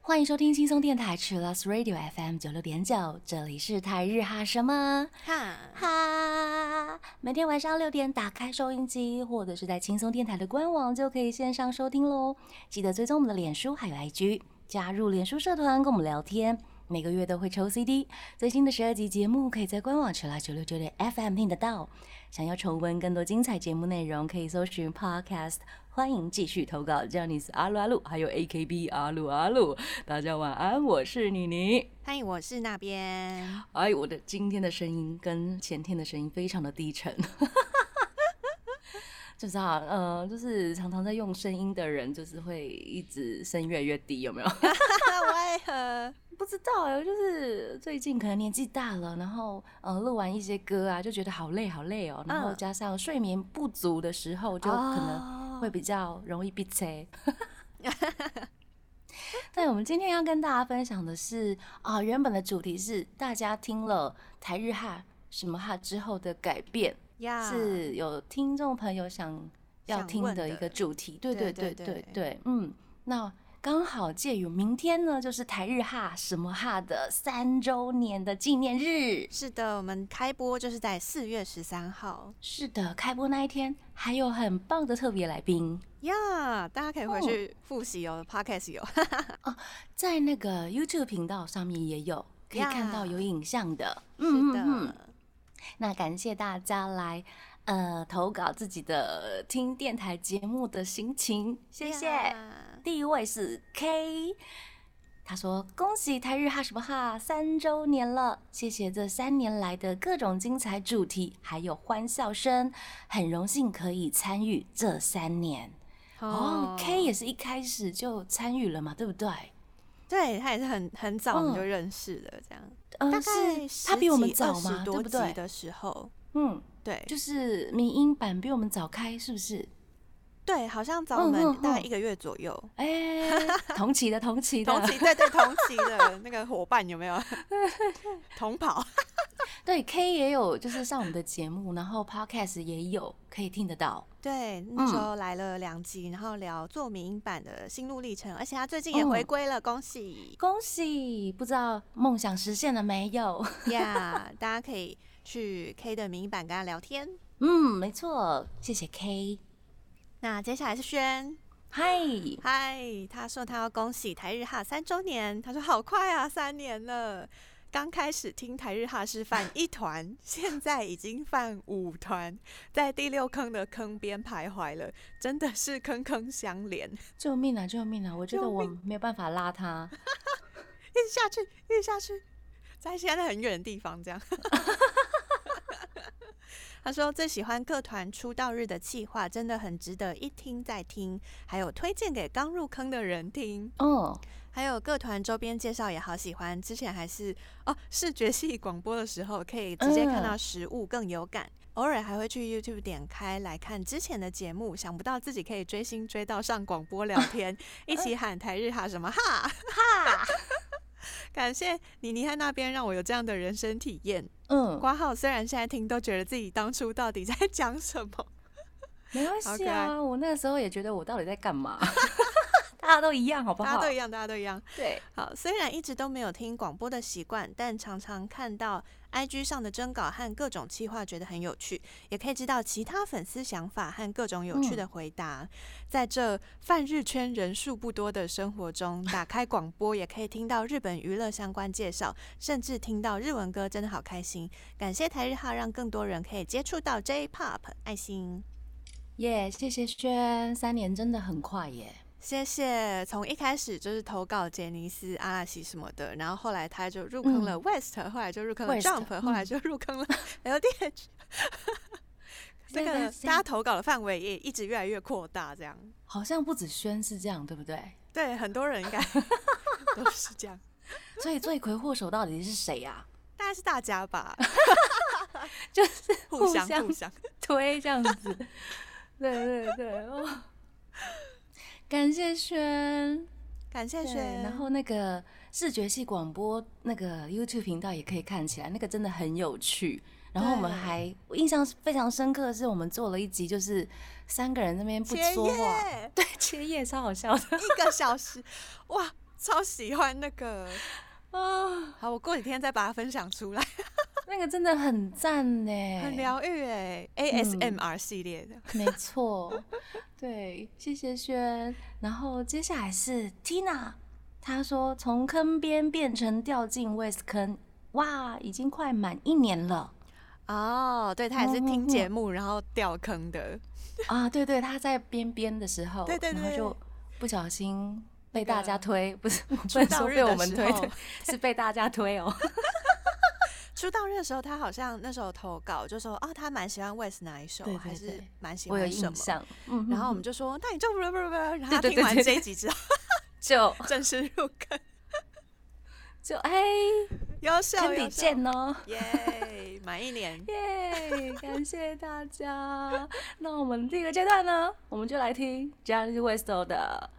欢迎收听轻松电台 c h i l l s Radio FM 九六点九，这里是台日哈什么哈，哈。每天晚上六点打开收音机，或者是在轻松电台的官网就可以线上收听喽。记得追踪我们的脸书还有 IG，加入脸书社团跟我们聊天。每个月都会抽 CD，最新的十二集节目可以在官网 l l 九六九点 FM 听得到。想要重温更多精彩节目内容，可以搜寻 Podcast。欢迎继续投稿 j a n i c e 阿鲁阿鲁，还有 AKB 阿鲁阿鲁。大家晚安，我是妮妮。欢迎，我是那边。哎，我的今天的声音跟前天的声音非常的低沉。就是啊，呃，就是常常在用声音的人，就是会一直声越来越低，有没有？为何？不知道哎，就是最近可能年纪大了，然后呃录完一些歌啊，就觉得好累好累哦，然后加上睡眠不足的时候，就可能会比较容易闭塞。对，我们今天要跟大家分享的是啊，原本的主题是大家听了台日哈什么哈之后的改变，是有听众朋友想要听的一个主题。对对对对对，嗯，那。刚好介于明天呢，就是台日哈什么哈的三周年的纪念日。是的，我们开播就是在四月十三号。是的，开播那一天还有很棒的特别来宾呀，大家可以回去复习哦。Podcast 有 哦，在那个 YouTube 频道上面也有可以看到有影像的。是的，那感谢大家来。呃，投稿自己的听电台节目的心情，谢谢。第一位是 K，他说：“恭喜台日哈什么哈三周年了，谢谢这三年来的各种精彩主题，还有欢笑声，很荣幸可以参与这三年。”哦，K 也是一开始就参与了嘛，对不对？对他也是很很早我们就认识了，这样。大概他比我们早嘛？对不对？的时候，嗯。对，就是民音版比我们早开，是不是？对，好像早我们大概一个月左右。哎，同期的，同期的，同期，对对，同期的那个伙伴有没有？同跑。对，K 也有，就是上我们的节目，然后 Podcast 也有可以听得到。对，那时候来了两集，然后聊做民音版的心路历程，而且他最近也回归了，恭喜恭喜！不知道梦想实现了没有？呀，大家可以。去 K 的民音版跟他聊天，嗯，没错，谢谢 K。那接下来是轩，嗨嗨，他说他要恭喜台日哈三周年，他说好快啊，三年了。刚开始听台日哈是犯一团，现在已经犯五团，在第六坑的坑边徘徊了，真的是坑坑相连，救命啊救命啊！我觉得我没有办法拉他，一直下去，一直下去，在现在很远的地方这样。他说最喜欢各团出道日的企划，真的很值得一听再听，还有推荐给刚入坑的人听哦。还有各团周边介绍也好喜欢，之前还是哦视觉系广播的时候，可以直接看到实物更有感。偶尔还会去 YouTube 点开来看之前的节目，想不到自己可以追星追到上广播聊天，一起喊台日哈什么哈哈。感谢妮妮在那边让我有这样的人生体验。嗯，挂号虽然现在听都觉得自己当初到底在讲什么，没关系啊。我那个时候也觉得我到底在干嘛。大家都一样，好不好？大家都一样，大家都一样。对，好。虽然一直都没有听广播的习惯，但常常看到 IG 上的征稿和各种企划，觉得很有趣，也可以知道其他粉丝想法和各种有趣的回答。在这泛日圈人数不多的生活中，打开广播也可以听到日本娱乐相关介绍，甚至听到日文歌，真的好开心。感谢台日号，让更多人可以接触到 J-Pop，爱心。耶，谢谢轩，三年真的很快耶。谢谢。从一开始就是投稿杰尼斯、阿拉西什么的，然后后来他就入坑了 West，后来就入坑了 Jump，后来就入坑了 LDH。这个大家投稿的范围也一直越来越扩大，这样。好像不止轩是这样，对不对？对，很多人应该 都是这样。所以罪魁祸首到底是谁呀？大概是大家吧，就是互相互相推这样子。对对对哦。感谢轩，感谢轩。然后那个视觉系广播那个 YouTube 频道也可以看起来，那个真的很有趣。然后我们还我印象非常深刻的是，我们做了一集，就是三个人那边不切说话，耶 对，切叶超好笑的一个小时，哇，超喜欢那个。啊，好，我过几天再把它分享出来，那个真的很赞呢，很疗愈哎，ASMR 系列的。没错，对，谢谢轩。然后接下来是 Tina，她说从坑边变成掉进 West 坑，哇，已经快满一年了哦，对他也是听节目然后掉坑的，啊！对对，她在边边的时候，对对对然后就不小心被大家推，不是 不出能说被我们推，是被大家推哦。出道日的时候，他好像那时候投稿就说，哦，他蛮喜欢 West 哪一首，还是蛮喜欢什么。印象，嗯，然后我们就就说，那你就 不不不不，然后他听完这一集之后，就正式入坑，就哎，优秀坑底，见哦。耶，满一年。耶！感谢大家。那我们第一个阶段呢，我们就来听 Johnny West 的《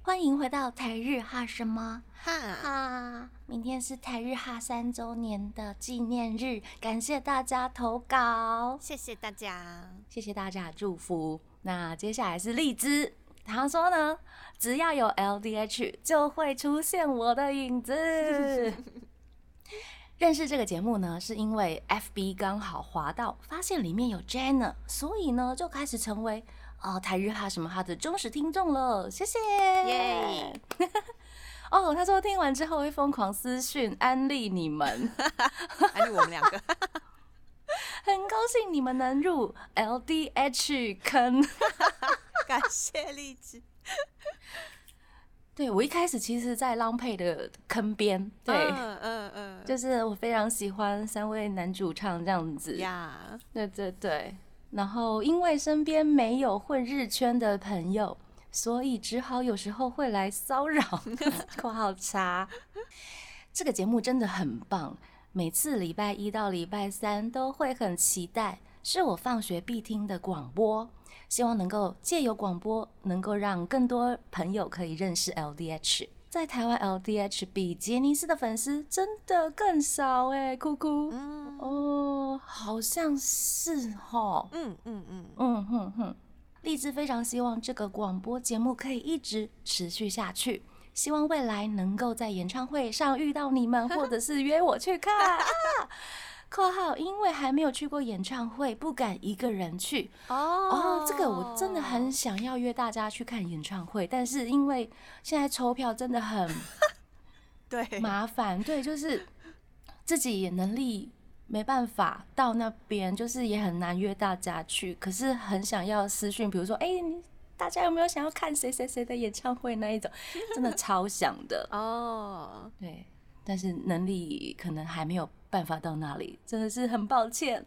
欢迎回到台日哈什么哈，哈？明天是台日哈三周年的纪念日，感谢大家投稿，谢谢大家。谢谢大家的祝福。那接下来是荔枝，他说呢，只要有 LDH 就会出现我的影子。认识这个节目呢，是因为 FB 刚好滑到，发现里面有 Jenna，所以呢就开始成为哦台日哈什么哈的忠实听众了。谢谢，耶！哦，他说听完之后会疯狂私讯安利你们，安利我们两个，很高兴你们能入 LDH 坑。感谢荔枝。对我一开始其实，在浪配的坑边，对，嗯嗯嗯，就是我非常喜欢三位男主唱这样子，呀，对对对。然后因为身边没有混日圈的朋友，所以只好有时候会来骚扰。括号叉，这个节目真的很棒，每次礼拜一到礼拜三都会很期待，是我放学必听的广播。希望能够借由广播，能够让更多朋友可以认识 LDH。在台湾，LDH 比杰尼斯的粉丝真的更少哎，哭哭。嗯哦，好像是哈。嗯嗯嗯，嗯哼哼，荔枝非常希望这个广播节目可以一直持续下去，希望未来能够在演唱会上遇到你们，或者是约我去看。啊 括号因为还没有去过演唱会，不敢一个人去。哦哦，这个我真的很想要约大家去看演唱会，但是因为现在抽票真的很 对，麻烦，对，就是自己也能力没办法到那边，就是也很难约大家去。可是很想要私讯，比如说，哎、你大家有没有想要看谁谁谁的演唱会那一种，真的超想的。哦，对，但是能力可能还没有办法到那里，真的是很抱歉。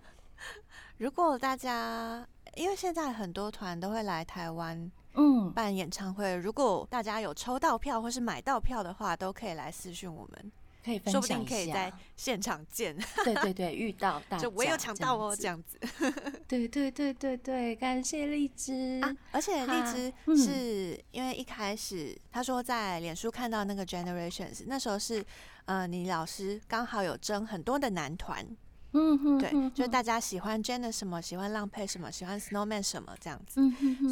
如果大家因为现在很多团都会来台湾嗯，办演唱会，如果大家有抽到票或是买到票的话，都可以来私讯我们，可以分说不定可以在。现场见。对对对，遇到大家，就我有抢到哦，这这样子。对对对对对，感谢荔枝。啊！而且荔枝嗯是因为一开始他说在脸书看到那个 Generations，那时候是呃你老师刚好有征很多的男团，嗯哼，对，就是大家喜欢 Jenna 什么，喜欢浪配什么，喜欢 Snowman 什么这样子，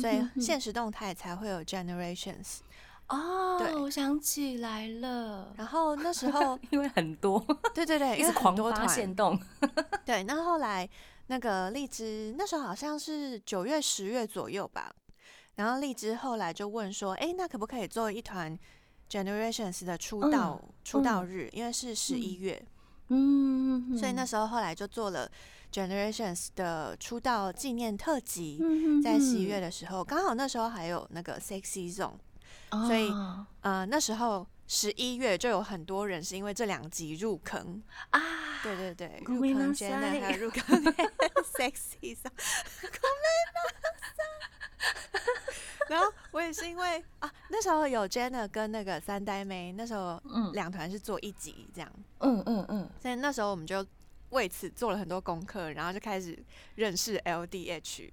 所以现实动态才会有 Generations。哦，对。我想起来了，然后那时候，因为很多，对对对，一因为很直狂发多团，现动，对，那后来那个荔枝那时候好像是九月、十月左右吧，然后荔枝后来就问说，哎，那可不可以做一团 Generations 的出道、出道日？因为是十一月，嗯，所以那时候后来就做了 Generations 的出道纪念特辑。嗯在十一月，的时候，刚好那时候还有那个 Sexy Zone，所以哦呃，那时候十一月就有很多人是因为这两集入坑，啊，对对对，ごめんな入坑 Jenna さい还有入坑 Sexy Zone，然后我也是因为啊，那时候有 Jenna 跟那个三代妹，那时候嗯两团是做一集这样，嗯嗯嗯，所以那时候我们就为此做了很多功课，然后就开始认识 LDH，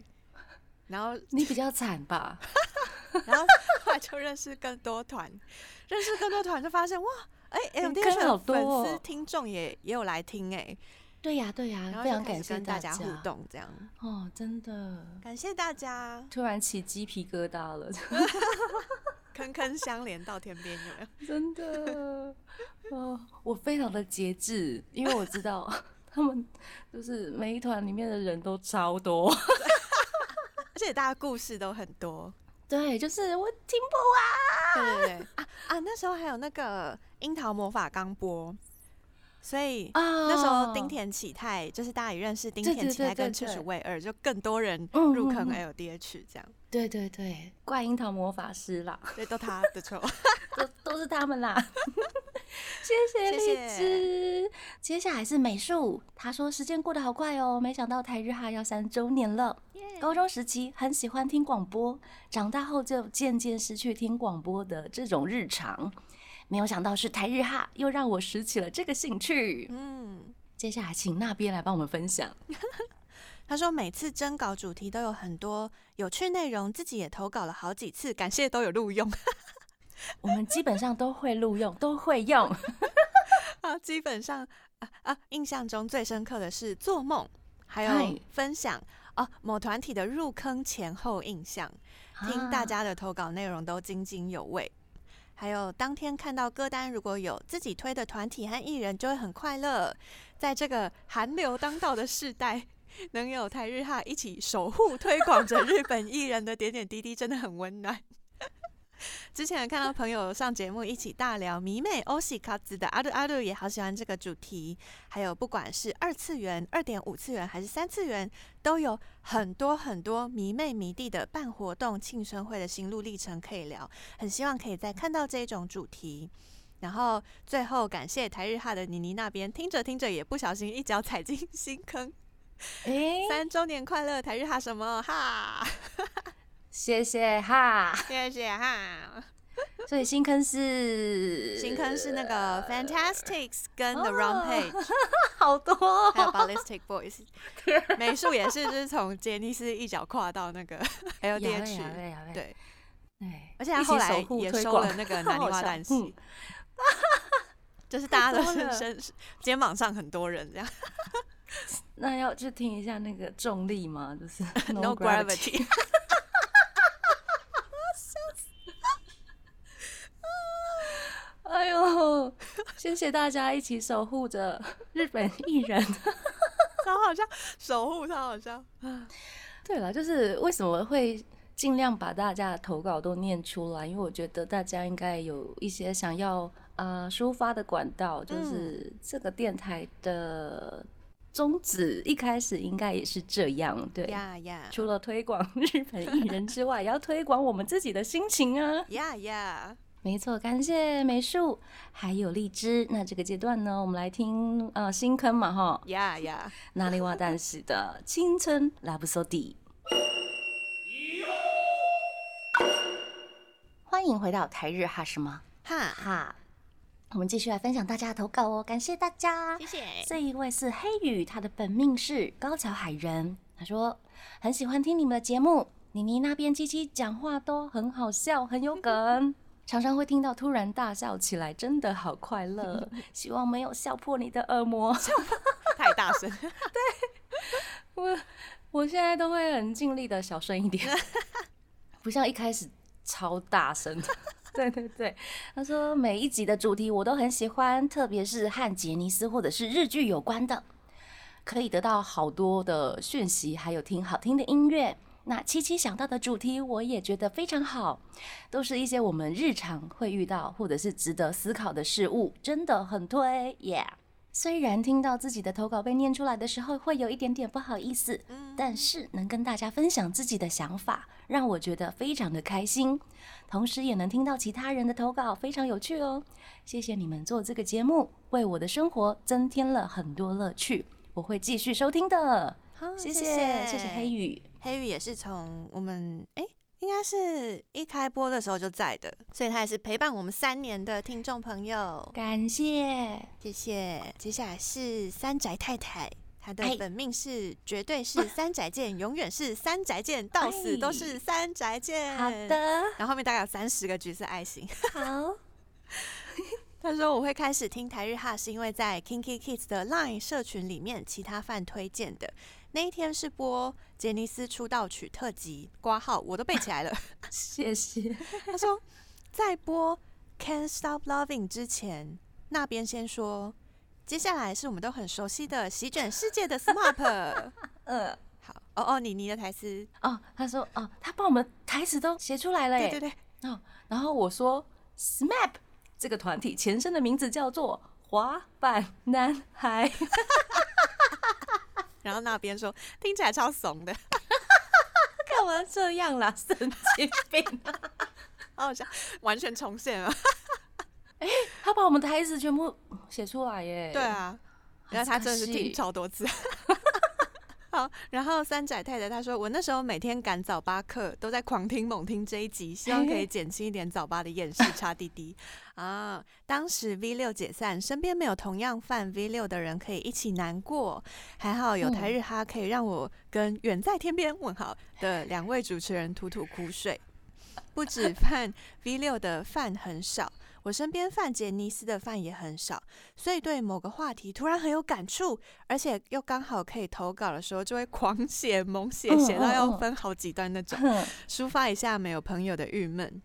然后你比较惨吧？ 然后后来就认识更多团，认识更多团就发现哇哎坑，LDH 好的粉多哦。丝听众也也有来听哎，对呀对呀然，后非常感谢大家互。动，这样。哦，真的，感谢大家，突然起鸡皮疙瘩了，坑坑相连到天边，有没有？真的，哦，我非常的节制，因为我知道他们就是每一团里面的人都超多，而且大家故事都很多，对，就是我听不完对对对啊啊！那时候还有那个樱桃魔法刚播，所以那时候丁田启泰就是大家也认识丁田启泰跟赤对楚卫二，就更多人嗯入坑 LDH 这样，对对对，怪樱桃魔法师啦，对都他的错。都都是他们啦。谢谢谢荔谢枝。接下来是美术，他说时间过得好快哦，没想到台日哈要三周年了。高中时期很喜欢听广播，长大后就渐渐失去听广播的这种日常。没有想到是台日哈又让我拾起了这个兴趣。嗯，接下来请那边来帮我们分享。他说每次征稿主题都有很多有趣内容，自己也投稿了好几次，感谢都有录用。我们基本上都会录用，都会用。啊，基本上啊啊，印象中最深刻的是做梦，还有分享哦、某团体的入坑前后印象，听大啊家的投稿内容都津津有味。还有当天看到歌单，如果有自己推的团体和艺人，就会很快乐。在这个韩流当道的世代，能有台日哈一起守护推广着日本艺人的点点滴滴，真的很温暖。之前看到朋友上节目一起大聊迷妹欧西卡子的阿鲁阿鲁也好喜欢这个主题，还有不管是二次元、二点五次元还是三次元，都有很多很多迷妹迷弟的办活动、庆生会的心路历程可以聊，很希望可以再看到这种主题。然后最后感谢台日哈的妮妮那边，听着听着也不小心一脚踩进新坑。诶，三周年快乐，台日哈什么哈？谢谢哈。谢谢哈。所以新坑是新坑是那个 Fantastics 跟 The 哦 Page，、好多哦、还有 Ballistic Boys，美术也是就是从杰尼斯一脚跨到那个 LDH，对，对，而且他后来也收了那个南泥花旦嗯。系，就是大家都是身肩膀上很多人这样。那要去听一下那个重力吗？就是，No Gravity，哎呦，谢谢大家一起守护着 日本艺人。超好笑，守护超好笑，对了，就是为什么会尽量把大家的投稿都念出来？因为我觉得大家应该有一些想要呃抒发的管道，就是这个电台的宗旨一开始应该也是这样，对。呀呀除了推广日本艺人之外，也要推广我们自己的心情啊！呀呀，没错，感谢美术还有荔枝。那这个阶段呢，我们来听呃新坑嘛哈，呀呀，那里瓦旦西的青春拉布索迪。欢迎回到台日哈什么哈，哈，我们继续来分享大家的投稿哦，感谢大家。谢谢，这一位是黑羽，他的本命是高桥海人。他说很喜欢听你们的节目，妮妮那边七七讲话都很好笑，很有梗，常常会听到突然大笑起来，真的好快乐。希望没有笑破你的耳膜。太大声，对我我现在都会很尽力的小声一点，不像一开始超大声的。对对对，他说每一集的主题我都很喜欢，特别是和杰尼斯或者是日剧有关的，可以得到好多的讯息，还有听好听的音乐。那七七想到的主题我也觉得非常好，都是一些我们日常会遇到或者是值得思考的事物，真的很推耶。虽然听到自己的投稿被念出来的时候会有一点点不好意思，嗯但是能跟大家分享自己的想法，让我觉得非常的开心。同时也能听到其他人的投稿，非常有趣哦。谢谢你们做这个节目，为我的生活增添了很多乐趣。我会继续收听的，好谢谢谢谢谢黑羽。黑羽也是从我们哎、应该是一开播的时候就在的，所以他也是陪伴我们三年的听众朋友，感谢，谢谢。接下来是三宅太太，她的哎本命是绝对是三宅健，永远是三宅健，到死都是三宅健。好，的，然后后面大概有三十个橘色爱心。好，他说我会开始听台日哈，是因为在 Kinky Kids 的 Line 社群里面，其他饭推荐的。那一天是播杰尼斯出道曲特辑，挂号我都背起来了，谢谢。他说在播 Can't Stop Loving 之前，那边先说，接下来是我们都很熟悉的席卷世界的 SMAP。嗯，好，哦哦，你你的台词哦，他说哦，他把我们台词都写出来了耶。对对对。哦，然后我说 SMAP 这个团体前身的名字叫做滑板男孩。然后那边说听起来超怂的，干嘛这样啦？神经病！好笑，完全重现了。哎，他把我们台词全部写出来耶。对啊，然后他真的是听超多次。好，然后三仔太太她说，我那时候每天赶早八课，都在狂听猛听这一集，希望可以减轻一点早八的厌世。差滴滴啊，当时 V 六解散，身边没有同样犯 V 六的人可以一起难过，还好有台日哈可以让我跟远在天边问好的两位主持人吐吐苦水。不止 犯 V 六的饭很少。我身边范杰尼斯的饭也很少，所以对某个话题突然很有感触，而且又刚好可以投稿的时候，就会狂写猛写，写到要分好几段那种，抒发一下没有朋友的郁闷。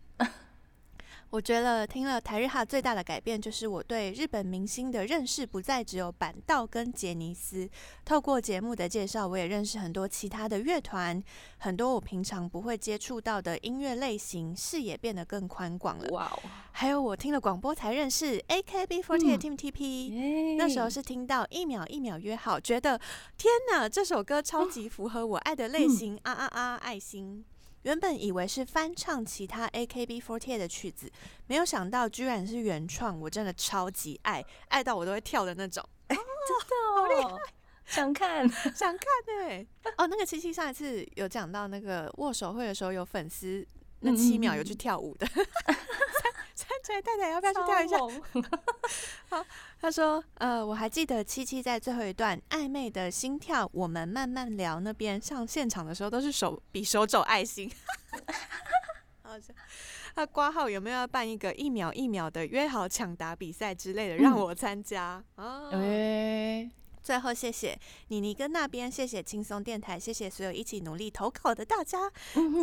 我觉得听了台日哈最大的改变，就是我对日本明星的认识不再只有板道跟杰尼斯。透过节目的介绍，我也认识很多其他的乐团，很多我平常不会接触到的音乐类型，视野变得更宽广了。哇哦！还有我听了广播才认识 AKB48 Team TP，那时候是听到一秒一秒约好，觉得天哪，这首歌超级符合我爱的类型啊啊啊！爱心。原本以为是翻唱其他 AKB48 的曲子，没有想到居然是原创，我真的超级爱，爱到我都会跳的那种。真的，好厉害！想看，想看哎！哦，那个七七上一次有讲到那个握手会的时候，有粉丝那七秒有去跳舞的。三仔太太要不要去跳一下？好，他说，呃，我还记得七七在最后一段暧昧的心跳，我们慢慢聊那边上现场的时候都是手比手肘爱心。好笑。他挂号有没有要办一个一秒一秒的约好抢答比赛之类的，让我参加啊？最后，谢谢妮妮跟那边，谢谢轻松电台，谢谢所有一起努力投稿的大家，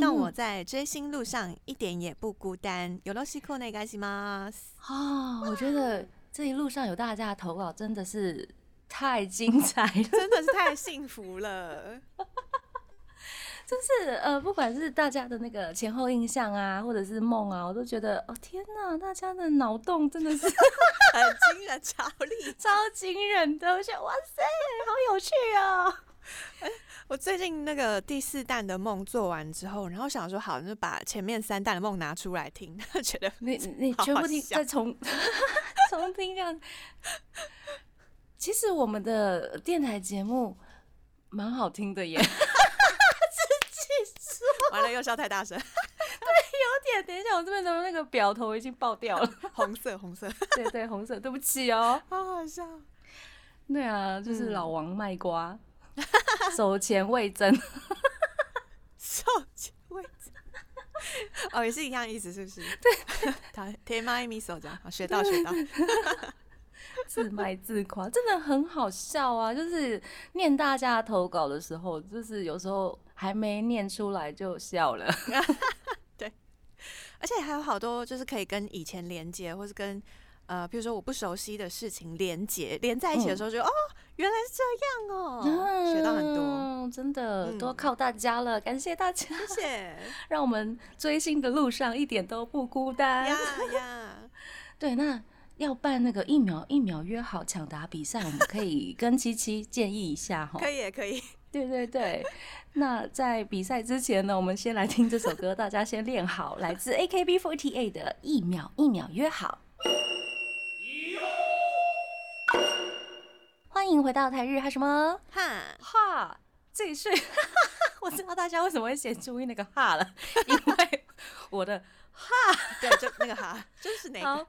让我在追星路上一点也不孤单。有罗西库内该西吗？啊，我觉得这一路上有大家的投稿真的是太精彩了，真的是太幸福了。就是呃，不管是大家的那个前后印象啊，或者是梦啊，我都觉得哦天哪，大家的脑洞真的是 很惊人，超厉超惊人的！我想哇塞，好有趣啊！我最近那个第四弹的梦做完之后，然后想说好，就把前面三弹的梦拿出来听，觉得你你全部听再重重听这样。其实我们的电台节目蛮好听的耶。完了，又笑太大声。对，有点。等一下，我这边的那个表头已经爆掉了。红色，红色。对对，红色。对不起哦。好好笑。对啊，就是老王卖瓜，手前未真。手前未真。哦，也是一样意思，是不是？对。他天妈一米手这样，学到学到。自卖自夸，真的很好笑啊！就是念大家投稿的时候，就是有时候。还没念出来就笑了，对，而且还有好多就是可以跟以前连接，或是跟呃，比如说我不熟悉的事情连接连在一起的时候，就哦，原来是这样哦，学到很多，真的都靠大家了，感谢大家，谢谢，让我们追星的路上一点都不孤单呀。呀。对，那要办那个一秒一秒约好抢答比赛，我们可以跟七七建议一下哈，可以可以。对对对，那在比赛之前呢，我们先来听这首歌，大家先练好，来自 AKB48 的《一秒一秒约好》。欢迎回到台日哈什么哈哈，继续。我知道大家为什么会先注意那个哈了，因为我的哈，对，就那个哈，就是那个。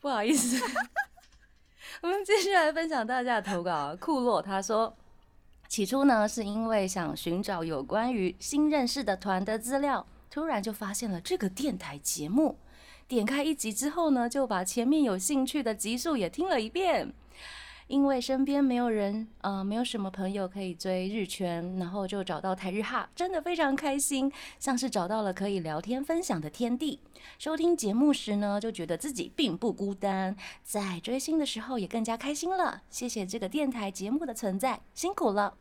不好意思，我们继续来分享大家的投稿。库洛他说。起初呢，是因为想寻找有关于新认识的团的资料，突然就发现了这个电台节目。点开一集之后呢，就把前面有兴趣的集数也听了一遍。因为身边没有人，呃，没有什么朋友可以追日圈，然后就找到台日哈，真的非常开心，像是找到了可以聊天分享的天地。收听节目时呢，就觉得自己并不孤单，在追星的时候也更加开心了。谢谢这个电台节目的存在，辛苦了，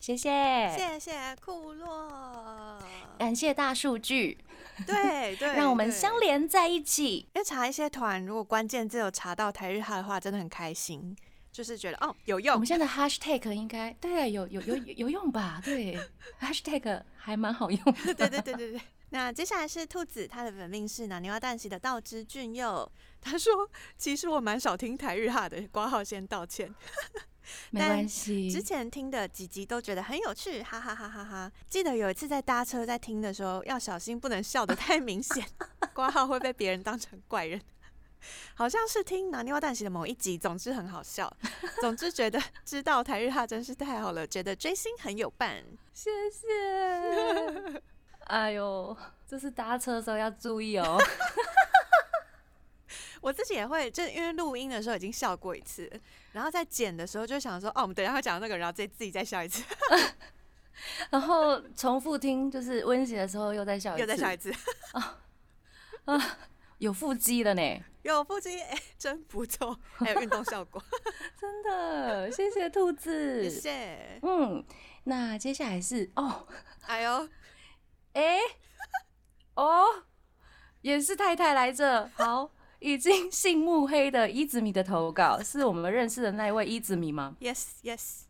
谢谢，谢谢库洛，感谢大数据，对 对，让我们相连在一起。因为查一些团，如果关键字有查到台日哈的话，真的很开心，就是觉得哦有用我们。现在的 hashtag 应该对有有有有有用吧？对，hashtag 还蛮好用。对对对对对。那接下来是兔子，他的本命是拿牛蛙蛋喜的道之俊佑。他说：“其实我蛮少听台日哈的，挂号先道歉。没关系，之前听的几集都觉得很有趣，哈哈哈哈哈。记得有一次在搭车在听的时候，要小心不能笑得太明显，挂号会被别人当成怪人。好像是听拿捏蛙蛋喜的某一集，总之很好笑。总之觉得知道台日哈真是太好了，觉得追星很有伴。谢谢。哎呦，就是搭车的时候要注意哦。我自己也会，就因为录音的时候已经笑过一次，然后在剪的时候就想说，哦，我们等一下会讲到那个，然后自己自己再笑一次，然后重复听，就是温习的时候又再笑一次，又再笑一次，啊，有腹肌了呢，有腹肌，哎、真不错，还有运动效果，真的，谢谢兔子。谢谢。嗯，那接下来是哦，哎呦，哎、哦，也是太太来着。好，已经姓木黑的伊子米的投稿，是我们认识的那一位伊子米吗？Yes, yes，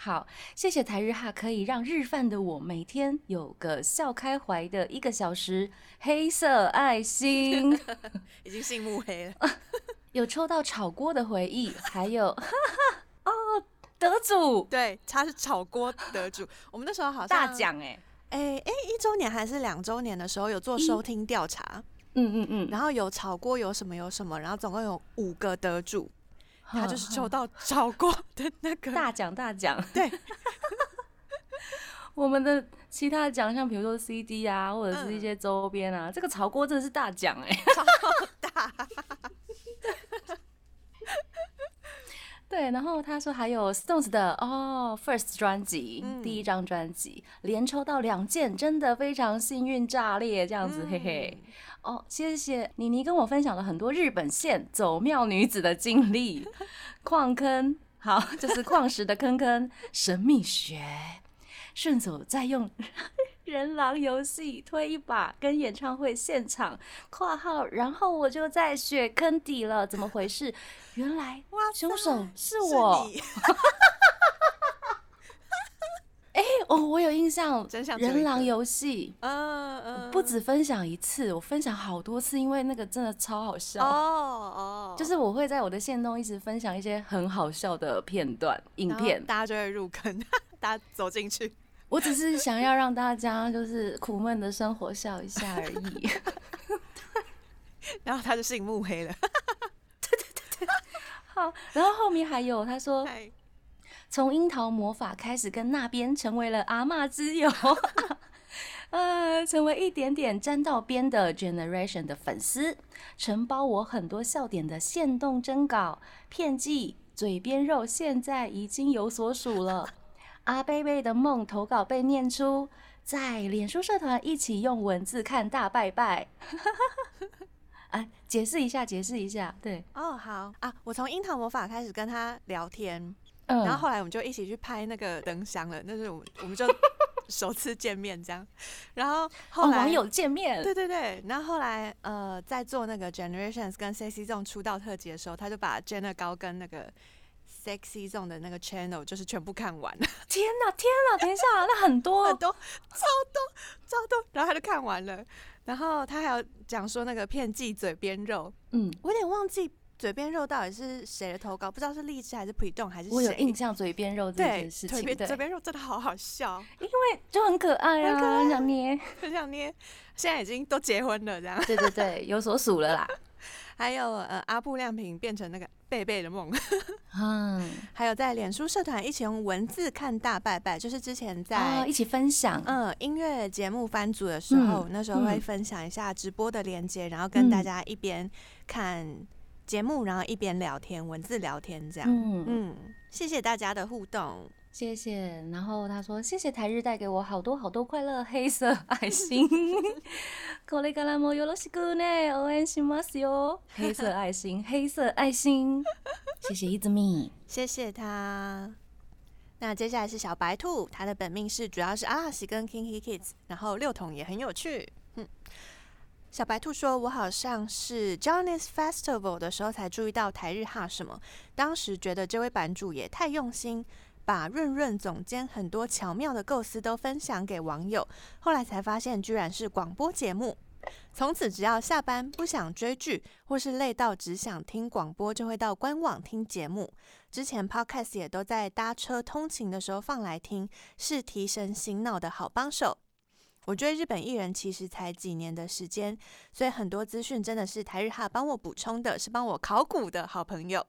好，谢谢台日哈，可以让日饭的我每天有个笑开怀的一个小时。黑色爱心 已经姓木黑了。有抽到炒锅的回忆，还有哦得主对，他是炒锅得主。我们那时候好像大，奖哎、哎哎，一周年还是两周年的时候有做收听调查，嗯嗯嗯，然后有炒锅有什么有什么，然后总共有五个得主，他就是抽到炒锅的那个。大奖大奖。对，我们的其他的奖项，比如说 CD 啊，或者是一些周边啊，这个炒锅真的是大奖哎、超大，对，然后他说还有 Stones 的哦 First 专辑、嗯。第一张专辑，连抽到两件，真的非常幸运炸裂这样子，嘿嘿。嗯哦，谢谢妮妮跟我分享了很多日本线走庙女子的经历，矿坑好就是矿石的坑坑，神秘学，顺手再用人狼游戏推一把，跟演唱会现场（括号），然后我就在雪坑底了，怎么回事？原来哇凶手是是我。你哎、哦，我有印象，人狼游戏。嗯嗯，不止分享一次，我分享好多次，因为那个真的超好笑。哦哦，就是我会在我的线动一直分享一些很好笑的片段、影片。大家就会入坑，大家走进去。我只是想要让大家就是苦闷的生活笑一下而已。然后他就姓木黑了。对对对对好，然后后面还有他说，嗨从樱桃魔法开始跟那边成为了阿嬷之友，呃，成为一点点沾到边的 Generation 的粉丝，承包我很多笑点的现动征稿、片记、嘴边肉，现在已经有所属了。阿贝贝的梦投稿被念出，在脸书社团一起用文字看大拜拜。啊，解释一下，解释一下，对，哦，好啊，我从樱桃魔法开始跟他聊天，嗯，然后后来我们就一起去拍那个灯箱了，那是我们我们就 首次见面这样。然后后来、哦网友见面，对对对，然后后来呃，在做那个 Generations 跟 Sexy Zone 出道特辑的时候，他就把 Jenna 高跟那个 Sexy Zone 的那个 channel 就是全部看完了，天哪，天哪，等一下，那很多。很多超多超多，然后他就看完了，然后他还有讲说那个片记嘴边肉，嗯，我有点忘记嘴边肉到底是谁的投稿，不知道是荔枝还是 Pre 动还是谁。我有印象嘴边肉这对件事情，对，嘴边肉真的好好笑，因为就很可爱啊，很想捏，很想捏。现在已经都结婚了，这样。对对对，有所属了啦。还有呃阿布亮平变成那个贝贝的梦，嗯，还有在脸书社团一起用文字看大拜拜，就是之前在、哦，一起分享，嗯，音乐节目番组的时候，嗯那时候会嗯分享一下直播的连接，然后跟大嗯家一边看节目，然后一边聊天，文字聊天这样。嗯嗯，谢谢大家的互动。谢谢。然后他说：“谢谢台日带给我好多好多快乐，黑色爱心。これからもよろしくね，応援しますよ。黑色爱心，黑色爱心。谢谢一 z 米。谢谢他。那接下来是小白兔，它的本命是主要是阿拉西跟 Kinky Kids，然后六筒也很有趣。嗯， 小白兔说：“我好像是 Johnny's Festival 的时候才注意到台日哈什么，当时觉得这位版主也太用心，把润润总监很多巧妙的构思都分享给网友。后来才发现，居然是广播节目。从此只要下班不想追剧，或是累到只想听广播，就会到官网听节目。之前 podcast 也都在搭车通勤的时候放来听，是提神醒脑的好帮手。我追日本艺人其实才几年的时间，所以很多资讯真的是台日哈帮我补充的，是帮我考古的好朋友。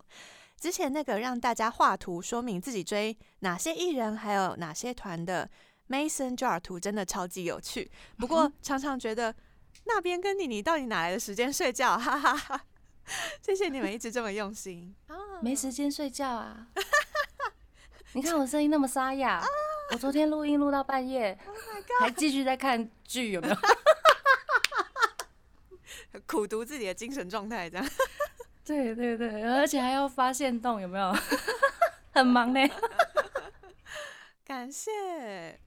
之前那个让大家画图说明自己追哪些艺人，还有哪些团的 Mason Jar 图，真的超级有趣。不过常常觉得那边跟你，你到底哪来的时间睡觉？哈哈哈。谢谢你们一直这么用心啊！没时间睡觉啊！你看我声音那么沙哑，我昨天录音录到半夜，还继续在看剧，有没有？苦读自己的精神状态，这样 对对对，而且还要发现洞，有没有？很忙呢，感谢。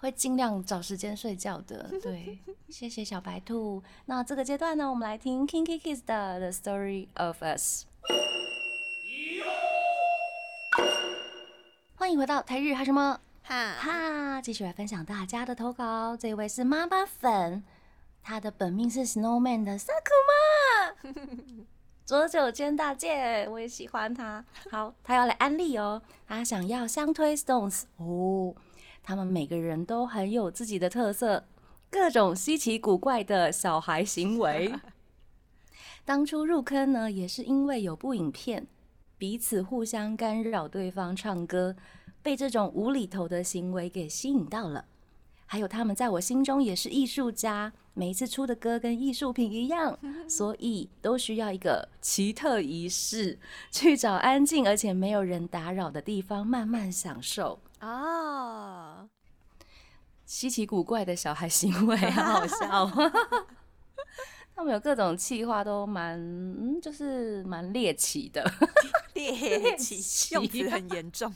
会尽量找时间睡觉的。对，谢谢小白兔。那这个阶段呢，我们来听 Kinky Kids 的《The Story of Us》。欢迎回到台日哈什么哈，哈，继续来分享大家的投稿。这位是妈妈粉，她的本命是 Snowman 的 Sakuma。左九间大介，我也喜欢他。好，他要来安利哦，他想要相推 Stones 哦。他们每个人都很有自己的特色，各种稀奇古怪的小孩行为。当初入坑呢，也是因为有部影片，彼此互相干扰对方唱歌，被这种无厘头的行为给吸引到了。还有他们在我心中也是艺术家，每一次出的歌跟艺术品一样，所以都需要一个奇特仪式，去找安静而且没有人打扰的地方慢慢享受。哦，稀奇古怪的小孩行为，好好笑哦。他们有各种气话，都蛮，嗯，就是蛮猎奇的，猎奇，用词很严重。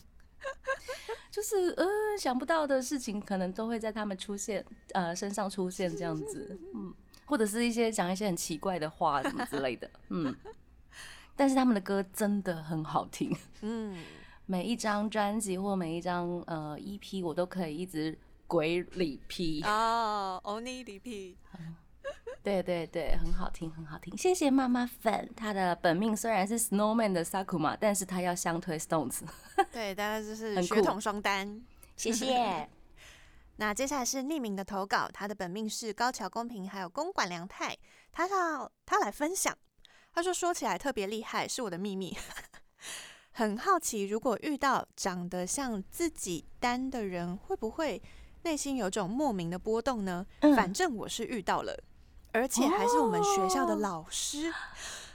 就是呃想不到的事情，可能都会在他们出现，呃身上出现这样子，嗯，或者是一些讲一些很奇怪的话什么之类的，嗯。但是他们的歌真的很好听，嗯，每一张专辑或每一张呃 EP，我都可以一直鬼里批。哦，欧尼里皮，对对对，很好听，很好听。谢谢妈妈粉，她的本命虽然是 Snowman 的 Sakuma，但是她要相推 Stones。对，大家就是血统双单。谢谢。那接下来是匿名的投稿，他的本命是高桥公平，还有公馆良太，他要他来分享。他说说起来特别厉害，是我的秘密。很好奇，如果遇到长得像自己单的人，会不会内心有种莫名的波动呢？嗯反正我是遇到了，而且还是我们学校的老师。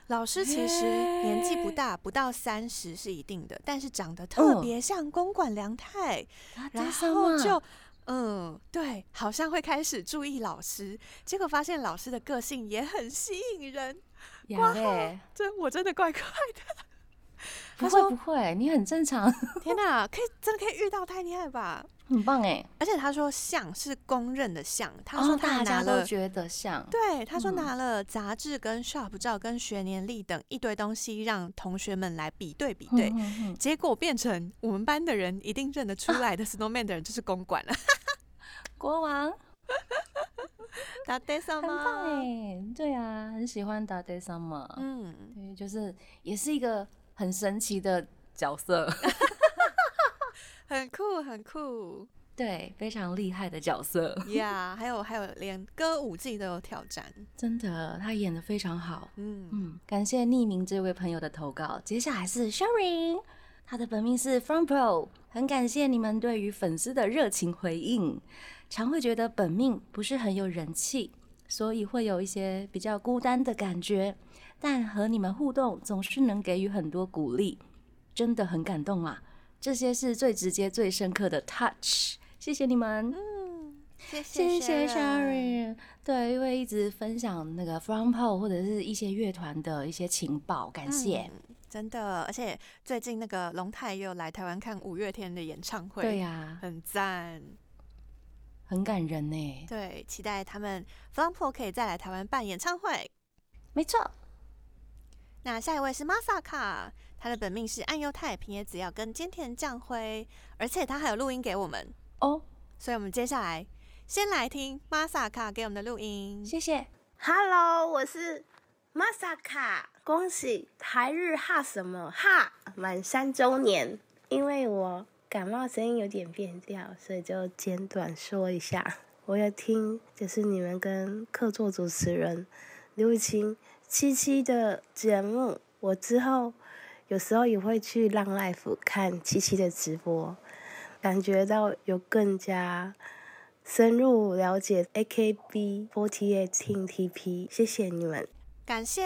老师其实年纪不大，不到三十是一定的，但是长得特别像公馆良太。然后就，嗯，对，好像会开始注意老师，结果发现老师的个性也很吸引人，呀嘞，这我真的怪怪的。不会他说不会，你很正常，天哪，可以真的可以遇到，太厉害吧！很棒哎。而且他说像是公认的像，他说哦，大他拿家都，觉得像，对，他说嗯拿了杂志跟 shop 照跟学年历等一堆东西，让同学们来比对比对。嗯嗯嗯结果变成我们班的人一定认得出来的 Snowman 的人就是公馆了，国王打 day 上很棒吗？哎，对啊，很喜欢打 day summer，嗯，对，就是也是一个很神奇的角色。很酷，很酷。对，非常厉害的角色。呀，还有还有，连歌舞伎都有挑战，真的，他演的非常好。嗯嗯，感谢匿名这位朋友的投稿。接下来是 Sherry，他的本命是 From Pro，很感谢你们对于粉丝的热情回应。常会觉得本命不是很有人气，所以会有一些比较孤单的感觉。但和你们互动，总是能给予很多鼓励，真的很感动啊！这些是最直接、最深刻的 touch。谢谢你们，嗯，谢谢谢 Sharon Sherry。对，因为一直分享那个 From Pro 或者是一些乐团的一些情报，感谢。嗯真的，而且最近那个龙泰又来台湾看五月天的演唱会，对呀、很赞。很感人呢。对，期待他们 f l u m p o 可以再来台湾办演唱会。没错，那下一位是 Masaka，他的本命是暗优太平野紫耀跟菅田将晖，而且他还有录音给我们，哦，所以我们接下来先来听 Masaka 给我们的录音。谢谢。Hello，我是 Masaka，恭喜台日哈什么哈满三周年。因为我感冒声音有点变调，所以就简短说一下。我有听，就是你们跟客座主持人刘雨晴七七的节目，我之后有时候也会去浪 life 看七七的直播，感觉到有更加深入了解 AKB48 Team TP，谢谢你们。感谢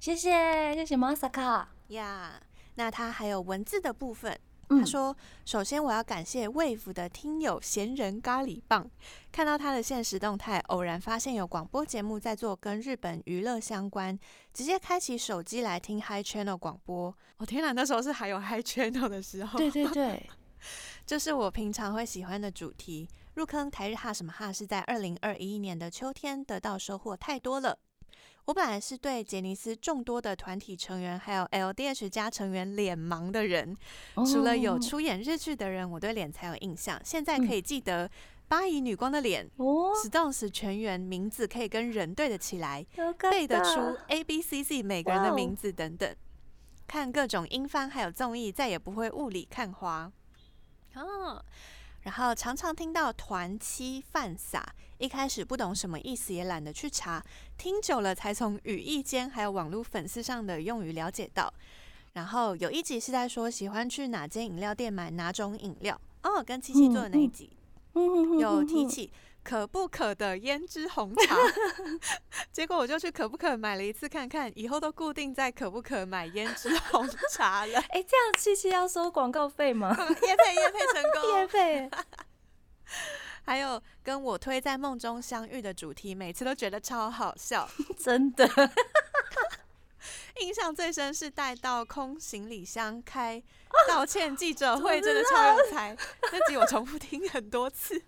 谢谢谢谢 Masaka。呀。那他还有文字的部分，嗯他说：“首先我要感谢 Wave 的听友闲人咖喱棒，看到他的现实动态，偶然发现有广播节目在做跟日本娱乐相关，直接开启手机来听 High Channel 广播。我、天哪，那时候是还有 High Channel 的时候。对对 对，这是我平常会喜欢的主题。入坑台日哈什么哈是在二零二一年的秋天得到收获太多了。我本来是对杰尼斯众多的团体成员，还有 LDH 加成员脸盲的人，除了有哦。出演日剧的人，我对脸才有印象。现在可以记得八乙女光的脸哦，，Stones 全员名字可以跟人对得起来，背得出 A B C C 每个人的名字等等。看各种英番还有综艺，再也不会雾里看花。哦，然后常常听到团欺犯傻，一开始不懂什么意思，也懒得去查，听久了才从语义间还有网络粉丝上的用语了解到。然后有一集是在说喜欢去哪间饮料店买哪种饮料哦，跟七七做的那一集。有提起可不可的胭脂红茶，结果我就去可不可买了一次看看，以后都固定在可不可买胭脂红茶了。哎，这样七七要收广告费吗？叶配叶配成业功，费，还有跟我推在梦中相遇的主题，每次都觉得超好笑。真的，印象最深是带到空行李箱开道歉记者会，真的超有才。那集我重复听很多次。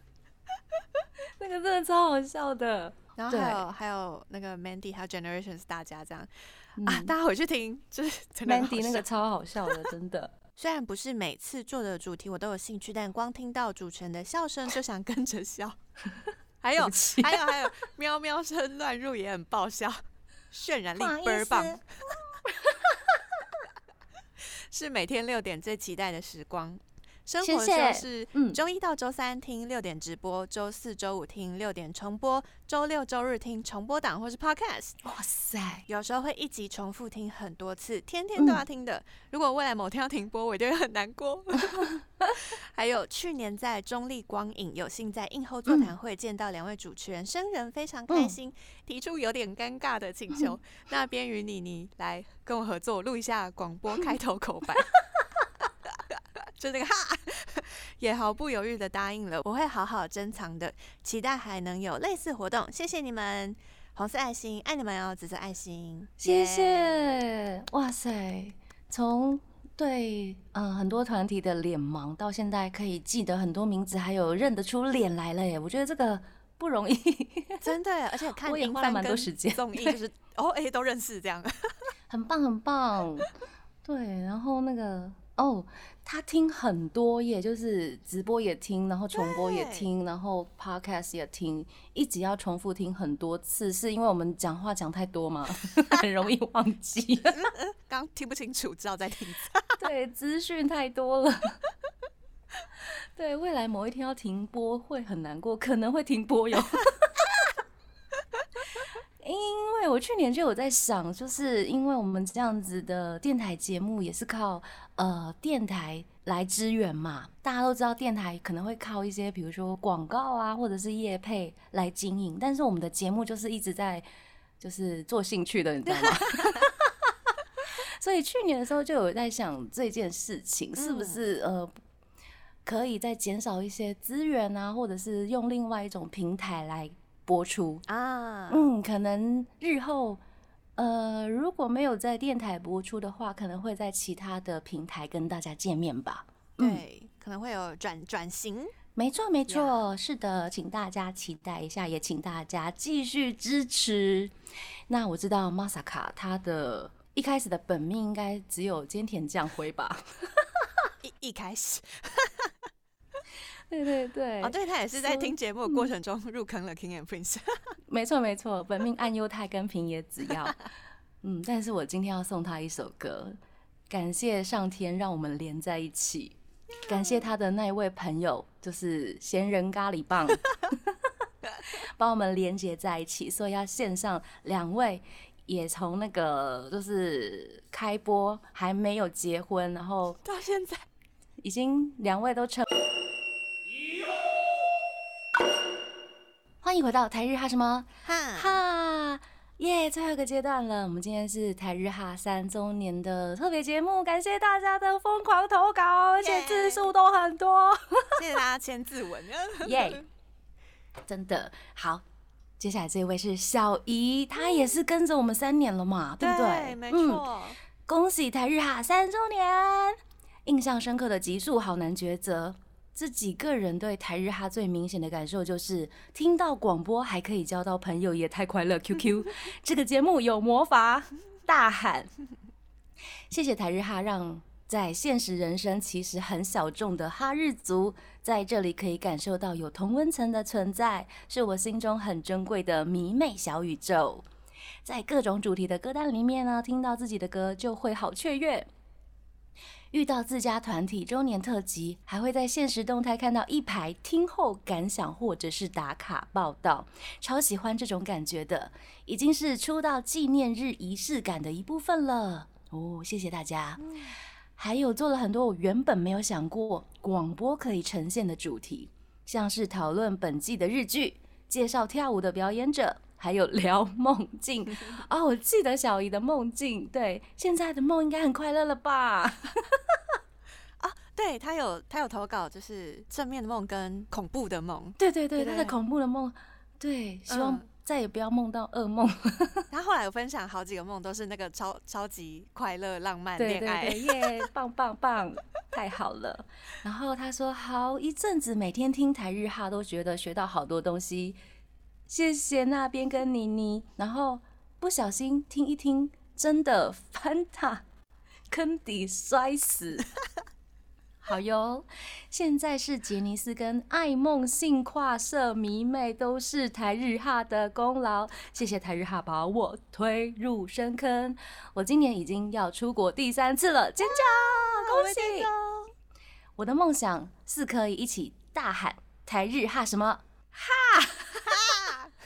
那个真的超好笑的。然后还有还有那个 Mandy 还有 Generations 大家这样、啊，嗯大家回去听，就是 真的，Mandy 那笑个超好笑的，真的。虽然不是每次做的主题我都有兴趣，但光听到主持人的笑声就想跟着笑。还有还有还有，喵喵声乱入也很爆笑，渲染力倍儿棒，是每天六点最期待的时光。生活的时候谢是嗯周一到周三听六点直播，周四周五听六点重播，周六周日听重播档或是 podcast。哇塞，有时候会一集重复听很多次，天天都要听的。如果未来某天要停播，我一定会很难过。还有去年在中立光影有幸在映后座谈会见到两位主持人，生人非常开心，提出有点尴尬的请求，那边与你你来跟我合作录一下广播开头口白。就那个哈，也毫不犹豫的答应了，我会好好珍藏的，期待还能有类似活动，谢谢你们。红色爱心，爱你们哦！紫色爱心，谢耶。谢，哇塞，从对嗯、呃很多团体的脸盲到现在可以记得很多名字，还有认得出脸来了耶，我觉得这个不容易，真的，而且看我也花了蛮多时间综艺 就是哦，哎、都认识这样。很棒很棒。对，然后那个哦，他听很多耶，就是直播也听，然后重播也对听，然后 podcast 也听，一直要重复听很多次，是因为我们讲话讲太多嘛，很容易忘记。刚听不清楚，知道在听。对，资讯太多了。对，未来某一天要停播会很难过，可能会停播哟。因为我去年就有在想，就是因为我们这样子的电台节目也是靠呃电台来支援嘛，大家都知道电台可能会靠一些比如说广告啊，或者是业配来经营，但是我们的节目就是一直在就是做兴趣的，你知道吗？所以去年的时候就有在想这件事情是不是呃可以再减少一些资源啊，或者是用另外一种平台来播出。啊，嗯，可能日后，呃，如果没有在电台播出的话，可能会在其他的平台跟大家见面吧。嗯，对，可能会有转转型。没错，没错，是的，请大家期待一下，也请大家继续支持。那我知道 Masaka 他的一开始的本命应该只有菅田将辉吧？一一开始，对对对，哦，对他也是在说听节目的过程中入坑了 King and Prince。没错没错，本命暗优太跟平野紫耀。嗯，但是我今天要送他一首歌，感谢上天让我们连在一起，感谢他的那一位朋友，就是闲人咖喱棒，把我们连接在一起，所以要献上两位。也从那个就是开播还没有结婚，然后到现在，已经两位都成。欢迎回到台日哈什么哈，哈耶！最后一个阶段了，我们今天是台日哈三周年的特别节目，感谢大家的疯狂投稿，而且字数都很多，谢谢大家签字文。耶！真的好。接下来这位是小姨，她也是跟着我们三年了嘛，对不对？没嗯错。恭喜台日哈三周年！印象深刻的集数好难抉择。自己个人对台日哈最明显的感受就是，听到广播还可以交到朋友，也太快乐。QQ 这个节目有魔法，大喊！谢谢台日哈，让在现实人生其实很小众的哈日族，在这里可以感受到有同温层的存在，是我心中很珍贵的迷妹小宇宙。在各种主题的歌单里面呢，听到自己的歌就会好雀跃。遇到自家团体周年特辑，还会在现实动态看到一排听后感想或者是打卡报道，超喜欢这种感觉的，已经是出道纪念日仪式感的一部分了。哦，谢谢大家。还有做了很多我原本没有想过广播可以呈现的主题，像是讨论本季的日剧，介绍跳舞的表演者，还有聊 梦境。哦，我记得小姨的梦境，对，现在的梦应该很快乐了吧？对他有他有投稿，就是正面的梦跟恐怖的梦。对对对，对他的恐怖的梦，对，希望嗯再也不要梦到噩梦。他后来有分享好几个梦，都是那个超超级快乐、浪漫对对恋爱。对，耶，棒棒棒，太好了。然后他说，好一阵子每天听台日哈，都觉得学到好多东西。谢谢那边跟妮妮，然后不小心听一听，真的翻塔坑底摔死。好哟，现在是杰尼斯跟爱梦性跨社迷妹都是台日哈的功劳，谢谢台日哈把我推入深坑。我今年已经要出国第三次了，尖叫！恭喜！我的梦想是可以一起大喊台日哈什么哈哈，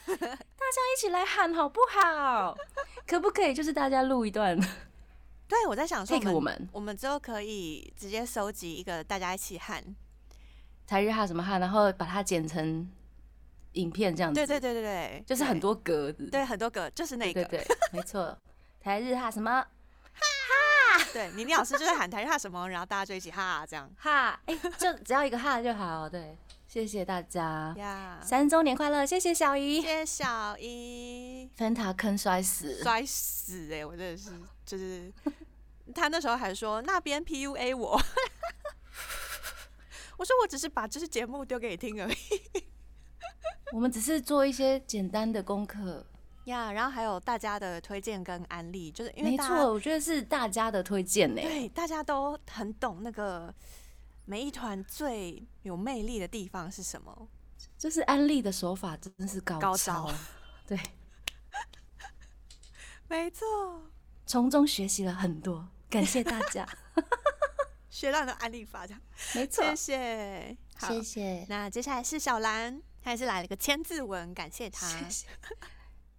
大家一起来喊好不好？可不可以就是大家录一段对，我在想说我们我们之后可以直接收集一个大家一起喊。台日哈什么哈，然后把它剪成影片这样子，对对对对对，就是很多格子，对很多格，就是那个。对没错。台日哈什么对，妮妮老师就会喊台日哈什么，然后大家就一起哈这样哈？哎、就只要一个哈就好。对，谢谢大家，呀。三周年快乐！谢谢小姨，谢谢小姨分塔坑摔死，摔死哎、我真的是就是他那时候还说那边 PUA 我，我说我只是把这是节目丢给你听而已我们只是做一些简单的功课。呀。然后还有大家的推荐跟安利，就是因为大家没错，我觉得是大家的推荐呢。对，大家都很懂那个每一团最有魅力的地方是什么。就是安利的手法真是高高超招，对，没错，从中学习了很多，感谢大家。学到你的安利法这样，没错，谢谢。好谢谢，那接下来是小兰，她也是来了个千字文，感谢她。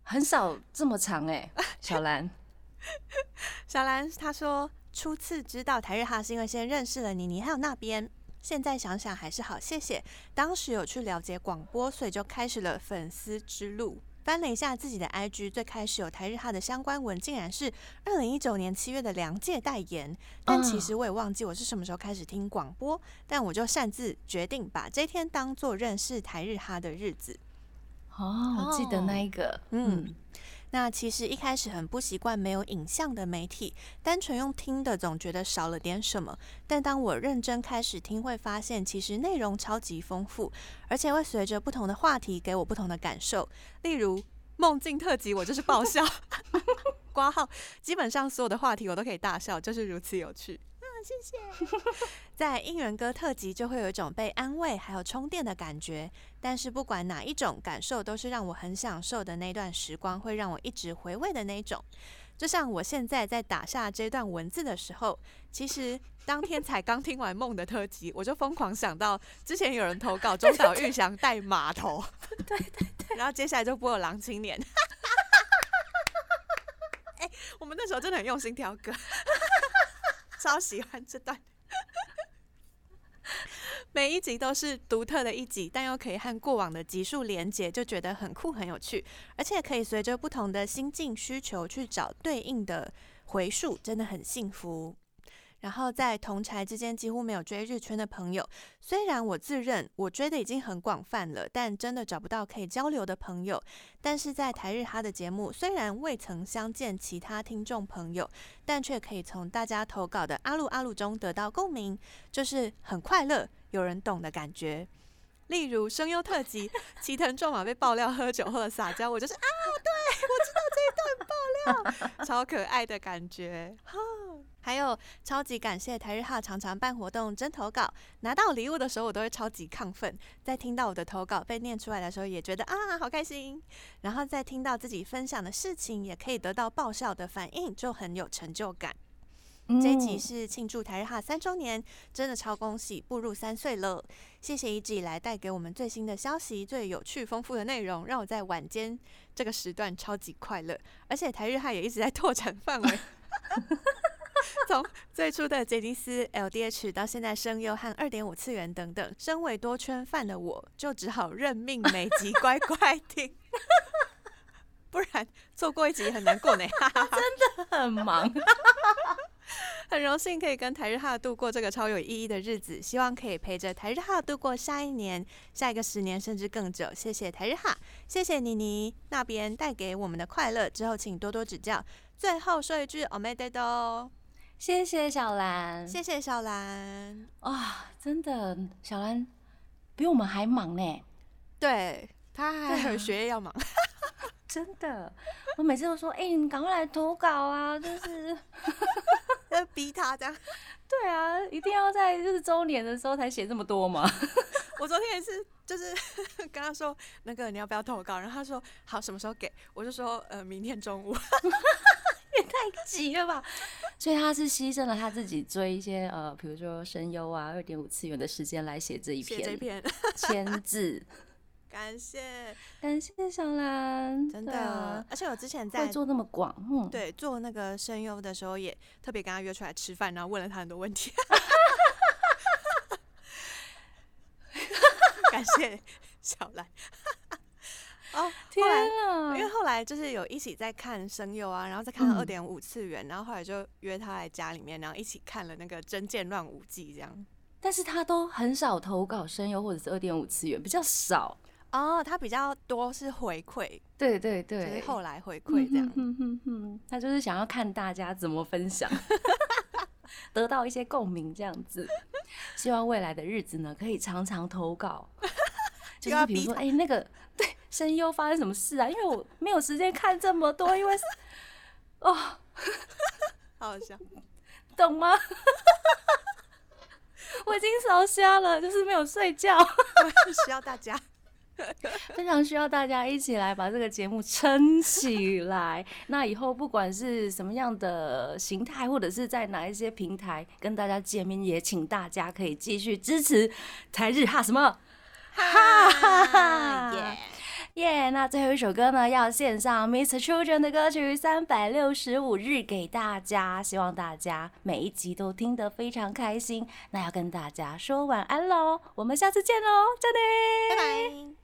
很少这么长哎，小兰，小兰她说，初次知道台日哈是因为先认识了妮妮还有那边，现在想想还是好谢谢，当时有去了解广播，所以就开始了粉丝之路。翻了一下自己的 IG，最开始有台日哈的相关文，竟然是二零一九年七月的梁界代言。但其实我也忘记我是什么时候开始听广播，但我就擅自决定把这天当做认识台日哈的日子。哦，我记得那一个，嗯嗯，那其实一开始很不习惯没有影像的媒体，单纯用听的总觉得少了点什么。但当我认真开始听，会发现其实内容超级丰富，而且会随着不同的话题给我不同的感受。例如梦境特辑，我就是爆笑 挂号，基本上所有的话题我都可以大笑，就是如此有趣。啊，谢谢。在应援歌特辑就会有一种被安慰还有充电的感觉，但是不管哪一种感受，都是让我很享受的那段时光，会让我一直回味的那种。就像我现在在打下这段文字的时候，其实当天才刚听完梦的特辑，我就疯狂想到之前有人投稿中岛裕翔带码头，对对对，然后接下来就播了《狼青年》哎、我们那时候真的很用心挑歌，超喜欢这段。每一集都是独特的一集，但又可以和过往的集数连接，就觉得很酷很有趣，而且可以随着不同的心境需求去找对应的回数，真的很幸福。然后在同柴之间几乎没有追日圈的朋友，虽然我自认我追的已经很广泛了，但真的找不到可以交流的朋友。但是在台日哈的节目，虽然未曾相见其他听众朋友，但却可以从大家投稿的阿鲁阿鲁中得到共鸣，就是很快乐，有人懂的感觉。例如声优特辑，齐藤壮马被爆料喝酒或者撒娇，我就是啊，对我知道这一段爆料，超可爱的感觉。哈，还有超级感谢台日哈常常办活动真投稿，拿到礼物的时候我都会超级亢奋，在听到我的投稿被念出来的时候，也觉得啊好开心。然后在听到自己分享的事情，也可以得到爆笑的反应，就很有成就感。这一集嗯是庆祝台日哈三周年，真的超恭喜，步入三岁了。谢谢一直以来带给我们最新的消息、最有趣丰富的内容，让我在晚间这个时段超级快乐。而且台日哈也一直在拓展范围，从最初的杰尼斯 LDH 到现在声优和二点五次元等等，身为多圈犯的我，就只好认命，每集乖乖听。不然错过一集很难过呢，哈哈哈。很忙，很荣幸可以跟台日哈度过这个超有意义的日子，希望可以陪着台日哈度过下一年、下一个十年，甚至更久。谢谢台日哈，谢谢妮妮那边带给我们的快乐，之后请多多指教。最后说一句 o m e d e d o 谢谢小兰，谢谢小兰。哇，真的，小兰比我们还忙呢，对他还有学业要忙，真的，我每次都说，哎、你赶快来投稿啊，就是，要逼他这样。对啊，一定要在就是周年的时候才写这么多嘛？我昨天也是，就是跟他说那个你要不要投稿，然后他说好，什么时候给？我就说呃明天中午。也太急了吧！所以他是牺牲了他自己追一些呃，比如说声优啊、二点五次元的时间来写这一篇这篇篇，签字。感谢，感谢小兰，真的。啊而且我之前在做那么广，嗯，对，做那个声优的时候，也特别跟他约出来吃饭，然后问了他很多问题。感谢小兰。哦，天啊！因为后来就是有一起在看声优啊，然后再看嗯二点五次元，然后后来就约他来家里面，然后一起看了那个《真剑乱舞记》这样。但是他都很少投稿声优或者是二点五次元，比较少。哦，他比较多是回馈，对对就是对，后来回馈这样。哼哼哼，他就是想要看大家怎么分享，得到一些共鸣，这样子。希望未来的日子呢，可以常常投稿，就是比如说，哎、那个对声优发生什么事啊？因为我没有时间看这么多，因为是哦，好好笑。懂吗？我已经烧瞎了，就是没有睡觉。需要大家。非常需要大家一起来把这个节目撑起来。那以后不管是什么样的形态，或者是在哪一些平台跟大家见面，也请大家可以继续支持台日哈什么哈哈哈耶耶！那最后一首歌呢，要献上 Mr. Children 的歌曲《三百六十五日》给大家，希望大家每一集都听得非常开心。那要跟大家说晚安喽，我们下次见喽，再见，拜拜。